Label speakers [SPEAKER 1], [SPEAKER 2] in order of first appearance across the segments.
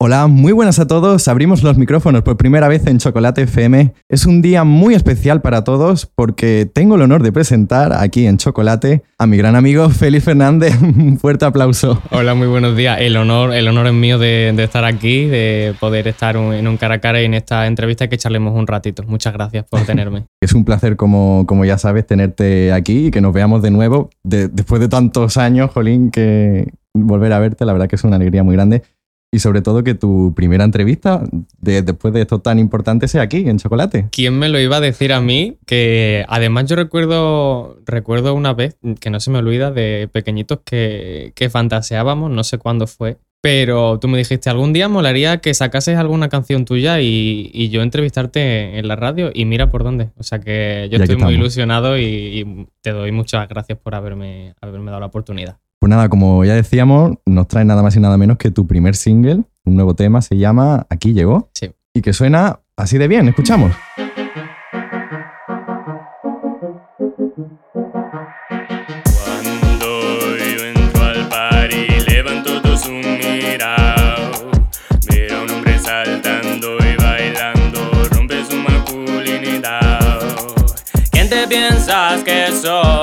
[SPEAKER 1] Hola, muy buenas a todos. Abrimos los micrófonos por primera vez en Chocolate FM. Es un día muy especial para todos porque tengo el honor de presentar aquí en Chocolate a mi gran amigo Félix Fernández. Un fuerte aplauso.
[SPEAKER 2] Hola, muy buenos días. El honor, el honor es mío de, estar aquí, de poder estar en un cara a cara y en esta entrevista y que charlemos un ratito. Muchas gracias por tenerme.
[SPEAKER 1] es un placer, como, como ya sabes, tenerte aquí y que nos veamos de nuevo después de tantos años, Jolín, que volver a verte, la verdad que es una alegría muy grande. Y sobre todo que tu primera entrevista después de esto tan importante sea aquí, en Chocolate.
[SPEAKER 2] ¿Quién me lo iba a decir a mí? Que además yo recuerdo, recuerdo una vez, que no se me olvida, de pequeñitos que, que fantaseábamos, no sé cuándo fue, pero tú me dijiste, algún día molaría que sacases alguna canción tuya y, yo entrevistarte en la radio y mira por dónde. O sea que yo estoy muy ilusionado y, y, te doy muchas gracias por haberme, haberme dado la oportunidad.
[SPEAKER 1] Pues nada, como ya decíamos, nos trae nada más y nada menos que tu primer single, un nuevo tema, se llama Aquí llegó.
[SPEAKER 2] Sí.
[SPEAKER 1] Y que suena así de bien, escuchamos.
[SPEAKER 3] Cuando yo entro al par y levanto todo su mirado, veo a un hombre saltando y bailando, rompe su masculinidad. ¿Quién te piensas que soy?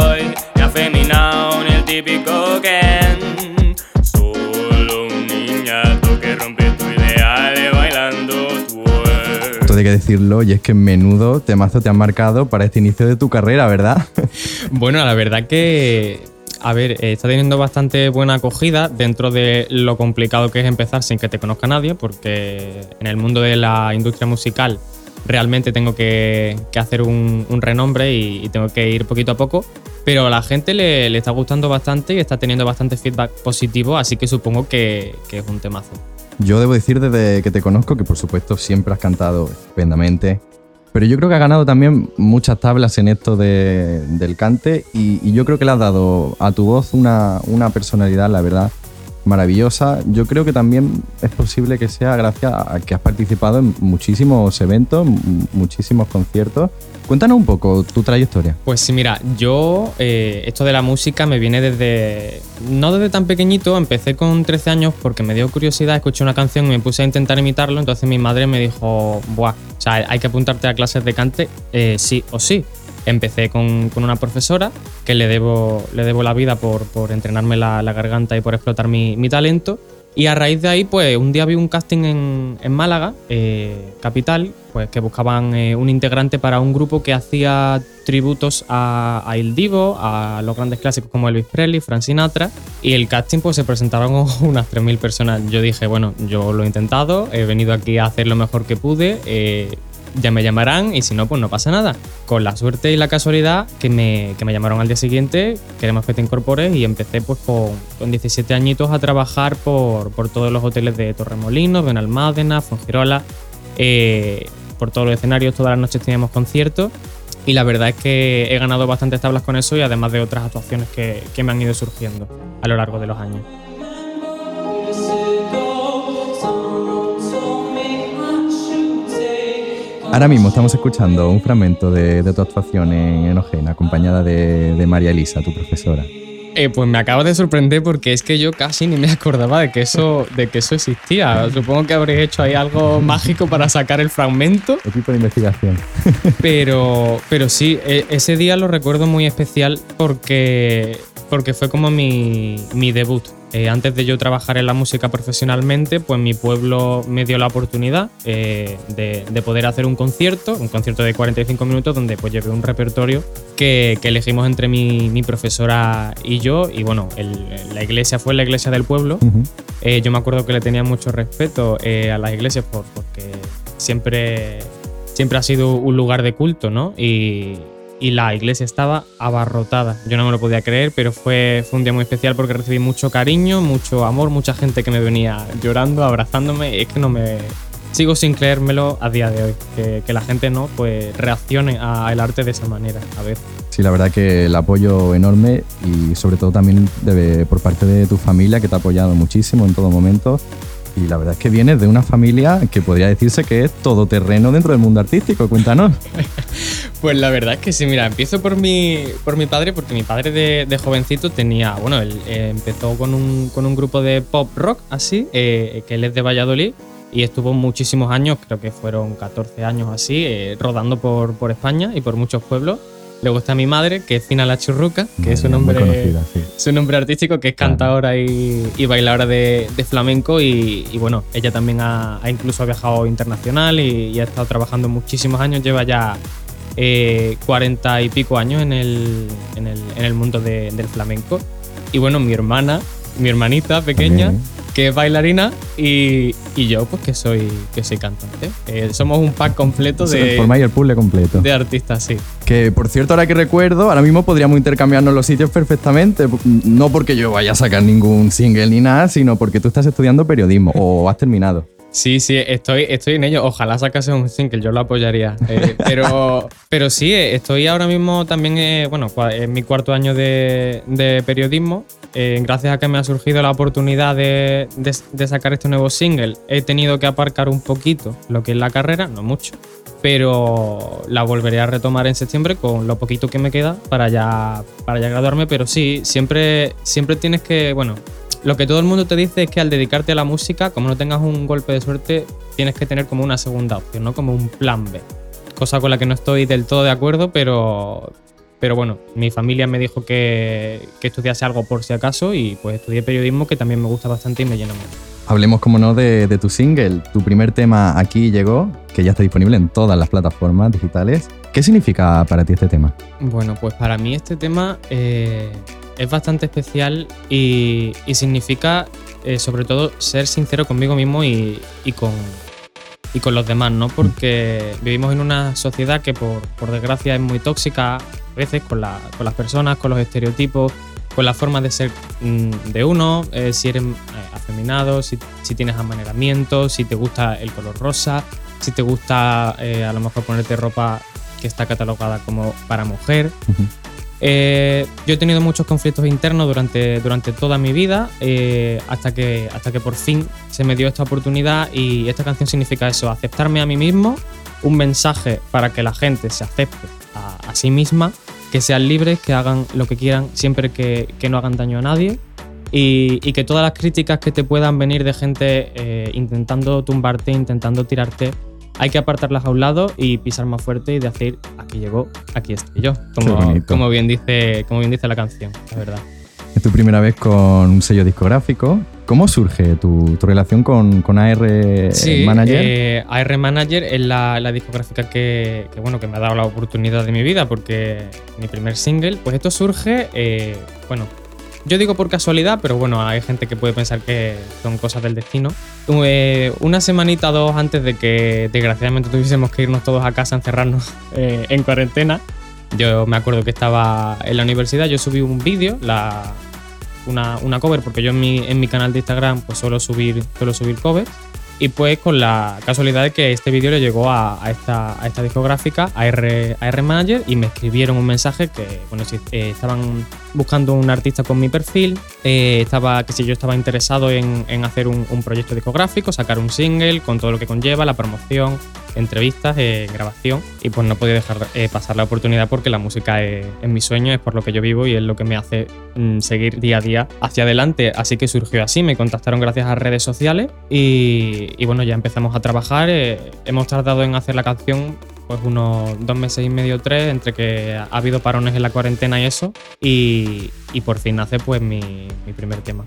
[SPEAKER 3] Típico Ken. Solo un niñato que rompe tu ideal bailando
[SPEAKER 1] Esto hay que decirlo, y es que menudo temazo te han marcado para este inicio de tu carrera, ¿verdad?
[SPEAKER 2] bueno, la verdad que a ver, está teniendo bastante buena acogida dentro de lo complicado que es empezar sin que te conozca nadie, porque en el mundo de la industria musical realmente tengo que, hacer un, renombre y, tengo que ir poquito a poco. Pero a la gente le, está gustando bastante y está teniendo bastante feedback positivo, así que supongo que, es un temazo.
[SPEAKER 1] Yo debo decir desde que te conozco que por supuesto siempre has cantado estupendamente, pero yo creo que has ganado también muchas tablas en esto del cante y, yo creo que le has dado a tu voz una personalidad, la verdad, maravillosa. Yo creo que también es posible que sea gracias a que has participado en muchísimos eventos, muchísimos conciertos. Cuéntanos un poco tu trayectoria.
[SPEAKER 2] Pues sí, mira, yo eh, esto de la música me viene desde, no desde tan pequeñito, empecé con 13 años porque me dio curiosidad, escuché una canción y me puse a intentar imitarlo, entonces mi madre me dijo, buah, o sea, hay que apuntarte a clases de cante eh, sí o sí. Empecé con, una profesora que le debo, le debo la vida por, entrenarme la, garganta y por explotar mi, talento. Y a raíz de ahí, pues un día vi un casting en, Málaga, eh, capital, pues que buscaban eh, un integrante para un grupo que hacía tributos a, a Il Divo, a los grandes clásicos como Elvis Presley, Frank Sinatra. Y el casting, pues se presentaron unas 3.000 personas. Yo dije, bueno, yo lo he intentado, he venido aquí a hacer lo mejor que pude. Eh, ya me llamarán y si no, pues no pasa nada. Con la suerte y la casualidad que me, que me llamaron al día siguiente, queremos que te incorpores y empecé pues con, con 17 añitos a trabajar por, por, todos los hoteles de Torremolinos, Benalmádena, Fongirola, eh, por todos los escenarios, todas las noches teníamos conciertos y la verdad es que he ganado bastantes tablas con eso y además de otras actuaciones que, que me han ido surgiendo a lo largo de los años.
[SPEAKER 1] Ahora mismo estamos escuchando un fragmento de, tu actuación en Enogena, acompañada de, María Elisa, tu profesora.
[SPEAKER 2] Eh, pues me acabo de sorprender porque es que yo casi ni me acordaba de que eso, de que eso existía. Supongo que habréis hecho ahí algo mágico para sacar el fragmento.
[SPEAKER 1] Equipo de investigación.
[SPEAKER 2] Pero, pero sí, e, ese día lo recuerdo muy especial porque, porque fue como mi, mi debut. Eh, antes de yo trabajar en la música profesionalmente, pues mi pueblo me dio la oportunidad eh, de, poder hacer un concierto, un concierto de 45 minutos donde pues llevé un repertorio que, elegimos entre mi, profesora y yo. Y bueno, la iglesia fue la iglesia del pueblo. Eh, yo me acuerdo que le tenía mucho respeto a las iglesias porque siempre, siempre ha sido un lugar de culto, ¿no? Y, y la iglesia estaba abarrotada. Yo no me lo podía creer, pero fue, fue un día muy especial porque recibí mucho cariño, mucho amor, mucha gente que me venía llorando, abrazándome. Es que no me. Sigo sin creérmelo a día de hoy, que, la gente no pues reaccione al arte de esa manera a veces.
[SPEAKER 1] Sí, la verdad que el apoyo enorme y sobre todo también debe, por parte de tu familia que te ha apoyado muchísimo en todo momento Y la verdad es que vienes de una familia que podría decirse que es todoterreno dentro del mundo artístico. Cuéntanos.
[SPEAKER 2] Pues la verdad es que sí, mira, empiezo por mi, por mi padre, porque mi padre de, jovencito tenía, bueno, él eh, empezó con un, con un grupo de pop rock así, eh, que él es de Valladolid, y estuvo muchísimos años, creo que fueron 14 años así, eh, rodando por, por España y por muchos pueblos. Luego está mi madre, que es Fina La Churruca, que es un nombre,
[SPEAKER 1] conocida, sí.
[SPEAKER 2] su nombre artístico, que es cantadora y, y bailadora de, de flamenco. Y, y bueno, ella también ha, ha incluso ha viajado internacional y, y ha estado trabajando muchísimos años. Lleva ya eh, 40 y pico años en el, en el, en el mundo de- del flamenco. Y bueno, mi hermana, mi hermanita pequeña,
[SPEAKER 1] También.
[SPEAKER 2] Que es bailarina, y, y yo, pues que soy, que soy cantante. Eh, somos un pack completo de,
[SPEAKER 1] Formáis el puzzle completo.
[SPEAKER 2] de artistas, sí.
[SPEAKER 1] Que por cierto, ahora que recuerdo, ahora mismo podríamos intercambiarnos los sitios perfectamente. No porque yo vaya a sacar ningún single ni nada, sino porque tú estás estudiando periodismo o has terminado.
[SPEAKER 2] Sí, sí, estoy, estoy en ello. Ojalá sacase un single, yo lo apoyaría. Eh, pero, pero sí, eh, estoy ahora mismo también, eh, bueno, en mi cuarto año de, de periodismo. Eh, gracias a que me ha surgido la oportunidad de, de- de sacar este nuevo single, he tenido que aparcar un poquito lo que es la carrera, no mucho, pero la volveré a retomar en septiembre con lo poquito que me queda para ya, para ya graduarme. Pero sí, siempre, siempre tienes que, bueno, lo que todo el mundo te dice es que al dedicarte a la música, como no tengas un golpe de suerte, tienes que tener como una segunda opción, ¿no? Como un plan B. Cosa con la que no estoy del todo de acuerdo, pero, pero bueno, mi familia me dijo que, que estudiase algo por si acaso y pues estudié periodismo que también me gusta bastante y me llena mucho.
[SPEAKER 1] Hablemos, como no, de, de tu single. Tu primer tema aquí llegó, que ya está disponible en todas las plataformas digitales. ¿Qué significa para ti este tema?
[SPEAKER 2] Bueno, pues para mí este tema eh, es bastante especial y, y significa eh, sobre todo ser sincero conmigo mismo y, y con, y con los demás, ¿no? Porque vivimos en una sociedad que por, por desgracia es muy tóxica a veces con, con las personas, con los estereotipos, con la forma de ser mm, de uno, eh, si eres eh, afeminado, si, si tienes amaneramiento, si te gusta el color rosa, si te gusta a lo mejor ponerte ropa que está catalogada como para mujer. Eh, yo he tenido muchos conflictos internos durante, durante toda mi vida, eh, hasta, que, hasta que por fin se me dio esta oportunidad y esta canción significa eso, aceptarme a mí mismo, un mensaje para que la gente se acepte a, a sí misma, que sean libres, que hagan lo que quieran siempre que, que no hagan daño a nadie y, y que todas las críticas que te puedan venir de gente eh, intentando tumbarte, intentando tirarte, hay que apartarlas a un lado y pisar más fuerte y decir, aquí llegó, aquí estoy yo, como, como, bien, dice, como bien dice la canción, la verdad.
[SPEAKER 1] Es tu primera vez con un sello discográfico. ¿Cómo surge tu, tu relación con, con AR Manager?
[SPEAKER 2] eh, AR Manager es la, la discográfica que, que, bueno, que me ha dado la oportunidad de mi vida porque mi primer single, pues esto surge, eh, bueno, yo digo por casualidad, pero bueno, hay gente que puede pensar que son cosas del destino. Eh, una semanita dos antes de que desgraciadamente tuviésemos que irnos todos a casa, encerrarnos eh, en cuarentena, yo me acuerdo que estaba en la universidad, yo subí un vídeo, una, una cover, porque yo en mi, en mi canal de Instagram pues suelo subir, suelo subir covers. Y pues con la casualidad de que este vídeo le llegó a, esta, a esta discográfica, a R, a R Manager, y me escribieron un mensaje que, bueno, si eh, estaban buscando un artista con mi perfil, eh, estaba, que si yo estaba interesado en, en hacer un proyecto discográfico, sacar un single con todo lo que conlleva, la promoción, entrevistas, eh, grabación, y pues no podía dejar eh, pasar la oportunidad porque la música es, es mi sueño, es por lo que yo vivo y es lo que me hace mm, seguir día a día hacia adelante. Así que surgió así, me contactaron gracias a redes sociales y, y bueno, ya empezamos a trabajar. eh, hemos tardado en hacer la canción pues unos dos meses y medio, tres, entre que ha habido parones en la cuarentena y eso, y, y por fin nace pues mi, mi primer tema.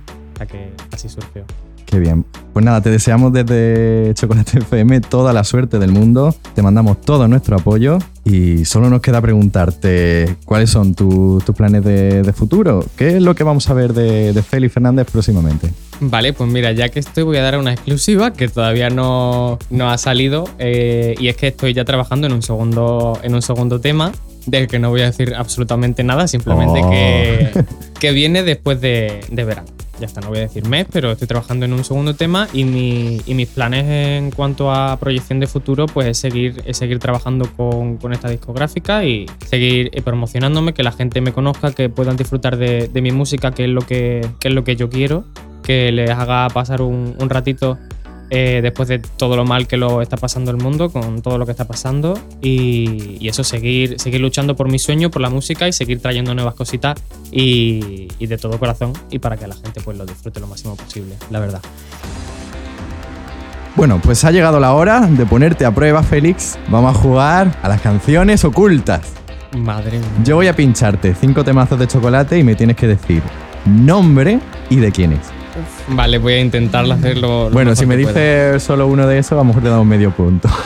[SPEAKER 2] Que así surgió.
[SPEAKER 1] Qué bien. Pues nada, te deseamos desde Chocolate FM toda la suerte del mundo. Te mandamos todo nuestro apoyo y solo nos queda preguntarte cuáles son tu- tus planes de, de futuro. ¿Qué es lo que vamos a ver de, de Félix Fernández próximamente?
[SPEAKER 2] Vale, pues mira, ya que estoy voy a dar una exclusiva que todavía no, no ha salido eh, y es que estoy ya trabajando en un segundo, en un segundo tema del que no voy a decir absolutamente nada, simplemente
[SPEAKER 1] Oh.
[SPEAKER 2] que, que viene después de, de verano. Ya está, no voy a decir mes, pero estoy trabajando en un segundo tema y, mi- y mis planes en cuanto a proyección de futuro pues es seguir, es seguir trabajando con, con esta discográfica y seguir eh, promocionándome, que la gente me conozca, que puedan disfrutar de, mi música, que es lo que, que es lo que yo quiero que les haga pasar un, un ratito eh, después de todo lo mal que lo está pasando el mundo, con todo lo que está pasando. Y, y eso, seguir, seguir luchando por mi sueño, por la música y seguir trayendo nuevas cositas y, y de todo corazón y para que la gente pues lo disfrute lo máximo posible, la verdad.
[SPEAKER 1] Bueno, pues ha llegado la hora de ponerte a prueba, Félix. Vamos a jugar a las canciones ocultas.
[SPEAKER 2] Madre mía.
[SPEAKER 1] Yo voy a pincharte cinco temazos de chocolate y me tienes que decir nombre y de quién es.
[SPEAKER 2] Vale, voy a intentar hacerlo. lo
[SPEAKER 1] Bueno,
[SPEAKER 2] mejor
[SPEAKER 1] si me dices solo uno de esos, a lo mejor te damos medio punto.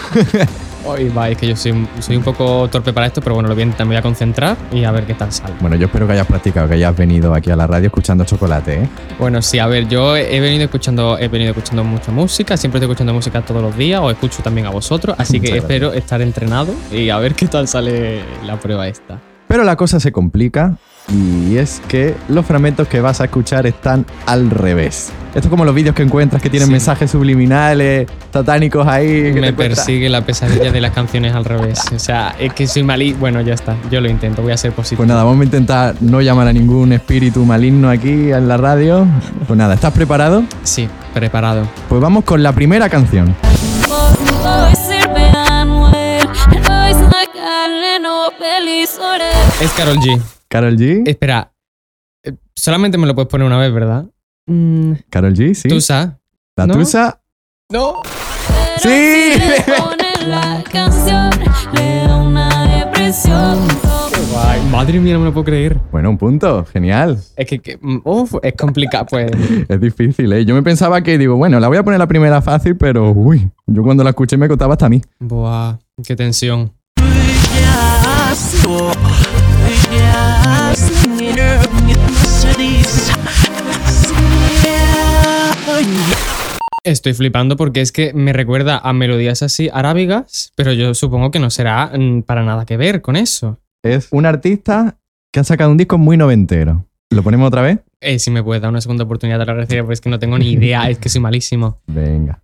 [SPEAKER 2] Hoy va, es que yo soy, soy un poco torpe para esto, pero bueno, lo voy a intentar, me voy a concentrar y a ver qué tal sale.
[SPEAKER 1] Bueno, yo espero que hayas practicado, que hayas venido aquí a la radio escuchando chocolate, ¿eh?
[SPEAKER 2] Bueno, sí, a ver, yo he venido escuchando, he venido escuchando mucha música, siempre estoy escuchando música todos los días, os escucho también a vosotros, así que espero estar entrenado y a ver qué tal sale la prueba esta.
[SPEAKER 1] Pero la cosa se complica y es que los fragmentos que vas a escuchar están al revés. Esto es como los vídeos que encuentras que tienen
[SPEAKER 2] Sí.
[SPEAKER 1] mensajes subliminales, satánicos ahí. que
[SPEAKER 2] Me persigue la pesadilla de las canciones al revés. O sea, es que soy malí. Bueno, ya está, yo lo intento, voy a ser positivo.
[SPEAKER 1] Pues nada, vamos a intentar no llamar a ningún espíritu maligno aquí en la radio. Pues nada, ¿estás preparado?
[SPEAKER 2] Sí, preparado.
[SPEAKER 1] Pues vamos con la primera canción.
[SPEAKER 2] Es Carol G.
[SPEAKER 1] Carol G.
[SPEAKER 2] Espera, eh, solamente me lo puedes poner una vez, ¿verdad? Mm,
[SPEAKER 1] Carol G, sí.
[SPEAKER 2] Tusa.
[SPEAKER 1] La
[SPEAKER 2] ¿no?
[SPEAKER 1] Tusa.
[SPEAKER 2] No.
[SPEAKER 1] Sí.
[SPEAKER 4] si le la canción, le da una depresión.
[SPEAKER 2] Guay. Madre mía, no me lo puedo creer.
[SPEAKER 1] Bueno, un punto. Genial.
[SPEAKER 2] Es que, que- mm, uf, es complicado, pues.
[SPEAKER 1] Es difícil, ¿eh? Yo me pensaba que, digo, bueno, la voy a poner la primera fácil, pero uy, yo cuando la escuché me costaba hasta a mí.
[SPEAKER 2] Buah, qué tensión. Estoy flipando porque es que me recuerda a melodías así arábigas, pero yo supongo que no será mm, para nada que ver con eso.
[SPEAKER 1] Es un artista que ha sacado un disco muy noventero. ¿Lo ponemos otra vez?
[SPEAKER 2] Eh, si me puedes dar una segunda oportunidad, te lo agradecería, porque es que no tengo ni idea, es que soy malísimo.
[SPEAKER 1] Venga.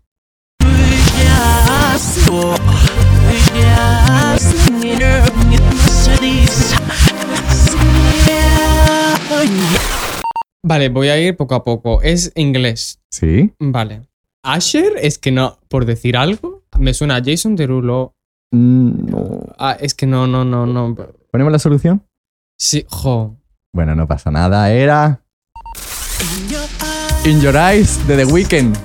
[SPEAKER 2] Vale, voy a ir poco a poco. Es inglés.
[SPEAKER 1] ¿Sí?
[SPEAKER 2] Vale. Asher, es que no, por decir algo, me suena a Jason Derulo.
[SPEAKER 1] Mm, no.
[SPEAKER 2] Ah, es que no, no, no, no.
[SPEAKER 1] ¿Ponemos la solución?
[SPEAKER 2] Sí, jo.
[SPEAKER 1] Bueno, no pasa nada. Era. In Your Eyes de The Weeknd.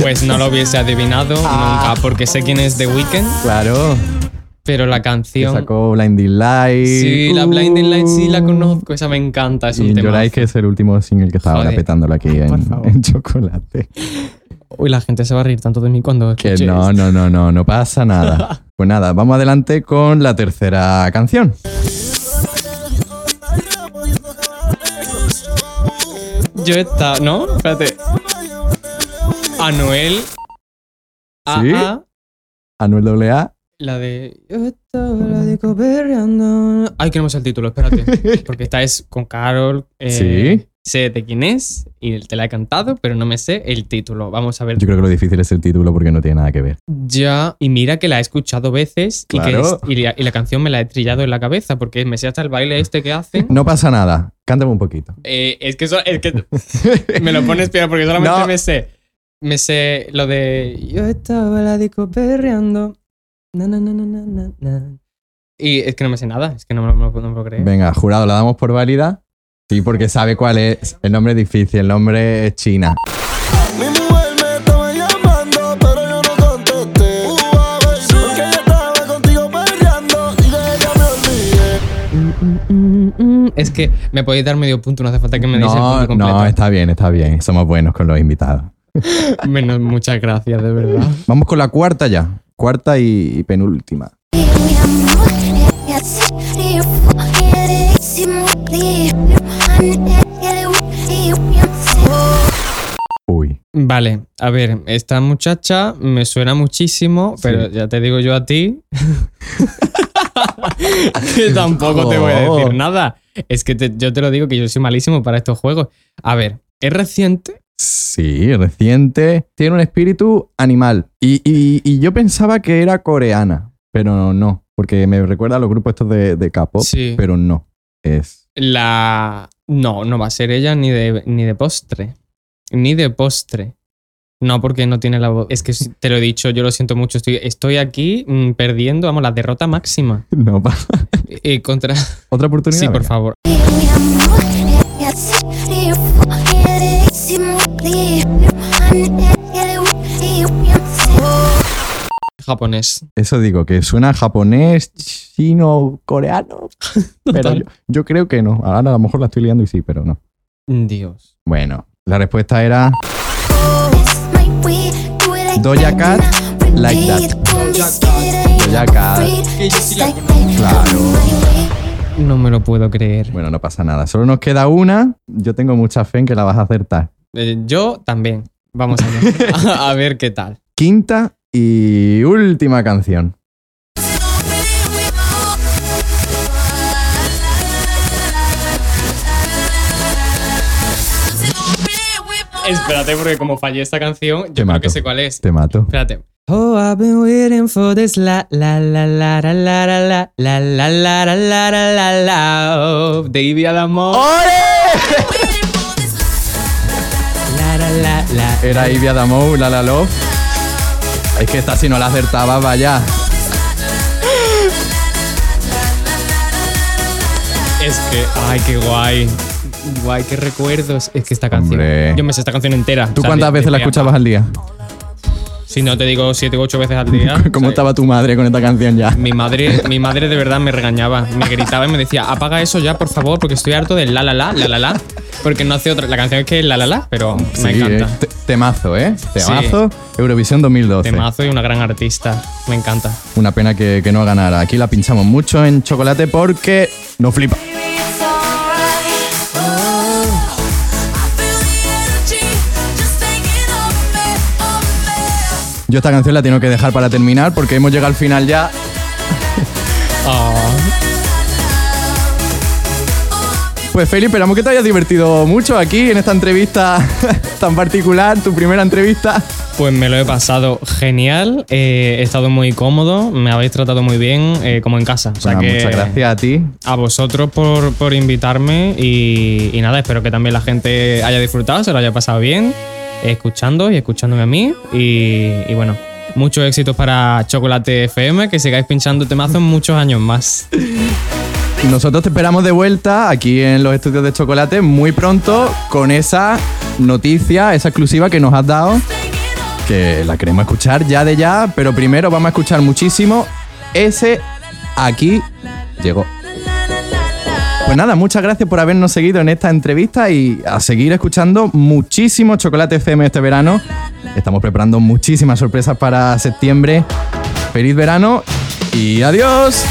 [SPEAKER 2] Pues no lo hubiese adivinado
[SPEAKER 1] Ah.
[SPEAKER 2] nunca, porque sé quién es The Weeknd,
[SPEAKER 1] Claro.
[SPEAKER 2] Pero la
[SPEAKER 1] Que
[SPEAKER 2] canción.
[SPEAKER 1] sacó Blinding Light.
[SPEAKER 2] Sí, la Blinding Light sí la conozco, esa me encanta, es un tema.
[SPEAKER 1] Que es el último single que estaba ahora petándolo aquí en, chocolate.
[SPEAKER 2] Uy, la gente se va a reír tanto de mí cuando
[SPEAKER 1] Que no, no, no, no, no pasa nada. Pues nada, vamos adelante con la tercera canción.
[SPEAKER 2] Yo estaba, ¿no? Espérate. Anuel.
[SPEAKER 1] ¿Sí?
[SPEAKER 2] ah,
[SPEAKER 1] Anuel AA.
[SPEAKER 2] La de. Yo estaba la disco perreando. Ay, que no me sé el título, espérate. Porque esta es con Carol. eh,
[SPEAKER 1] Sí.
[SPEAKER 2] Sé de quién es y te la he cantado, pero no me sé el título. Vamos a ver.
[SPEAKER 1] Yo creo que lo difícil es el título porque no tiene nada que ver.
[SPEAKER 2] Ya, y mira que la he escuchado veces y, que
[SPEAKER 1] Claro.
[SPEAKER 2] es- y, la, y la canción me la he trillado en la cabeza porque me sé hasta el baile este que hacen.
[SPEAKER 1] No pasa nada. Cántame un poquito.
[SPEAKER 2] Eh, es que, eso- es que me lo pones peor porque solamente
[SPEAKER 1] No.
[SPEAKER 2] me sé. Me sé lo de. Yo estaba la disco perreando. Na, na, na, na, na, na, na. Y es que no me sé nada, es que no me lo, no no me lo creer.
[SPEAKER 1] Venga, jurado, ¿la damos por válida? Sí, porque sabe cuál es. El nombre es difícil, el nombre es China.
[SPEAKER 2] Es que me podéis dar medio punto, no hace falta que me deis el
[SPEAKER 1] No,
[SPEAKER 2] punto completo.
[SPEAKER 1] no, está bien, está bien. Somos buenos con los invitados.
[SPEAKER 2] Menos, muchas gracias, de verdad.
[SPEAKER 1] Vamos con la cuarta ya. Cuarta y, y penúltima. Uy.
[SPEAKER 2] Vale, a ver, esta muchacha me suena muchísimo, pero ya te digo yo a ti que tampoco te voy a
[SPEAKER 1] Oh.
[SPEAKER 2] decir nada. Es que te- yo te lo digo que yo soy malísimo para estos juegos. A ver, es reciente.
[SPEAKER 1] Sí, reciente. Tiene un espíritu animal. Y, y- y yo pensaba que era coreana, pero no. Porque me recuerda a los grupos estos de, de K-pop,
[SPEAKER 2] Sí.
[SPEAKER 1] pero no. Es.
[SPEAKER 2] La. No, no va a ser ella ni de, ni de postre. Ni de postre. No, porque no tiene la voz. Es que te lo he dicho, yo lo siento mucho. Estoy, estoy aquí mm, perdiendo, vamos, la derrota máxima.
[SPEAKER 1] No pasa.
[SPEAKER 2] Eh, contra.
[SPEAKER 1] Otra oportunidad.
[SPEAKER 2] Sí, por favor. Japonés.
[SPEAKER 1] Eso digo, que suena japonés, chino, coreano. Pero yo, yo creo que no. Ahora a lo mejor la estoy liando y sí, pero no.
[SPEAKER 2] Dios.
[SPEAKER 1] Bueno, la respuesta era Doja Cat, Like That. Doja Cat. Claro.
[SPEAKER 2] No me lo puedo creer.
[SPEAKER 1] Bueno, no pasa nada. Solo nos queda una. Yo tengo mucha fe en que la vas a acertar.
[SPEAKER 2] Eh, yo también. Vamos allá. a ver qué tal.
[SPEAKER 1] Quinta y última canción.
[SPEAKER 2] Espérate, porque como fallé esta canción, yo
[SPEAKER 1] Te
[SPEAKER 2] creo
[SPEAKER 1] mato.
[SPEAKER 2] que sé cuál es.
[SPEAKER 1] Te mato.
[SPEAKER 2] Espérate. Oh, I've been waiting for this la la la la la la la la la la la la la la la la Ivy Adamo. La la la la.
[SPEAKER 1] Era Ivy Adamo, La La Love. Es que esta si no la acertaba, vaya.
[SPEAKER 2] Es que, ay, qué guay. Guay, qué recuerdos. Es que esta canción.
[SPEAKER 1] Hombre.
[SPEAKER 2] Yo me sé esta canción entera.
[SPEAKER 1] ¿Tú
[SPEAKER 2] O sea,
[SPEAKER 1] cuántas
[SPEAKER 2] de-
[SPEAKER 1] veces
[SPEAKER 2] de
[SPEAKER 1] la escuchabas al día?
[SPEAKER 2] Si no te digo siete u ocho veces al día.
[SPEAKER 1] ¿Cómo
[SPEAKER 2] o sea,
[SPEAKER 1] estaba tu madre con esta canción ya?
[SPEAKER 2] Mi madre, mi madre de verdad me regañaba, me gritaba y me decía, apaga eso ya, por favor, porque estoy harto del la la la, la la la. Porque no hace otra. La canción es que es la la la, pero me
[SPEAKER 1] Sí,
[SPEAKER 2] encanta.
[SPEAKER 1] eh, te- Temazo, ¿eh? Temazo. Eurovisión 2012.
[SPEAKER 2] Temazo y una gran artista. Me encanta.
[SPEAKER 1] Una pena que, que no ganara. Aquí la pinchamos mucho en chocolate porque no flipa. Yo esta canción la tengo que dejar para terminar porque hemos llegado al final ya.
[SPEAKER 2] Ah,
[SPEAKER 1] Pues Feli, esperamos que te hayas divertido mucho aquí en esta entrevista tan particular, tu primera entrevista.
[SPEAKER 2] pues me lo he pasado genial. eh, he estado muy cómodo. Me habéis tratado muy bien, eh, como en casa. O sea
[SPEAKER 1] Bueno,
[SPEAKER 2] que
[SPEAKER 1] muchas gracias a ti.
[SPEAKER 2] a vosotros por, por invitarme y, y nada, espero que también la gente haya disfrutado, se lo haya pasado bien, escuchando y escuchándome a mí. Y, bueno, muchos éxitos para Chocolate FM, que sigáis pinchando temazos muchos años más.
[SPEAKER 1] Nosotros te esperamos de vuelta aquí en los estudios de chocolate muy pronto con esa noticia, esa exclusiva que nos has dado, que la queremos escuchar ya de ya, pero primero vamos a escuchar muchísimo ese aquí llegó. Pues nada, muchas gracias por habernos seguido en esta entrevista y a seguir escuchando muchísimo Chocolate FM este verano. Estamos preparando muchísimas sorpresas para septiembre. Feliz verano y adiós.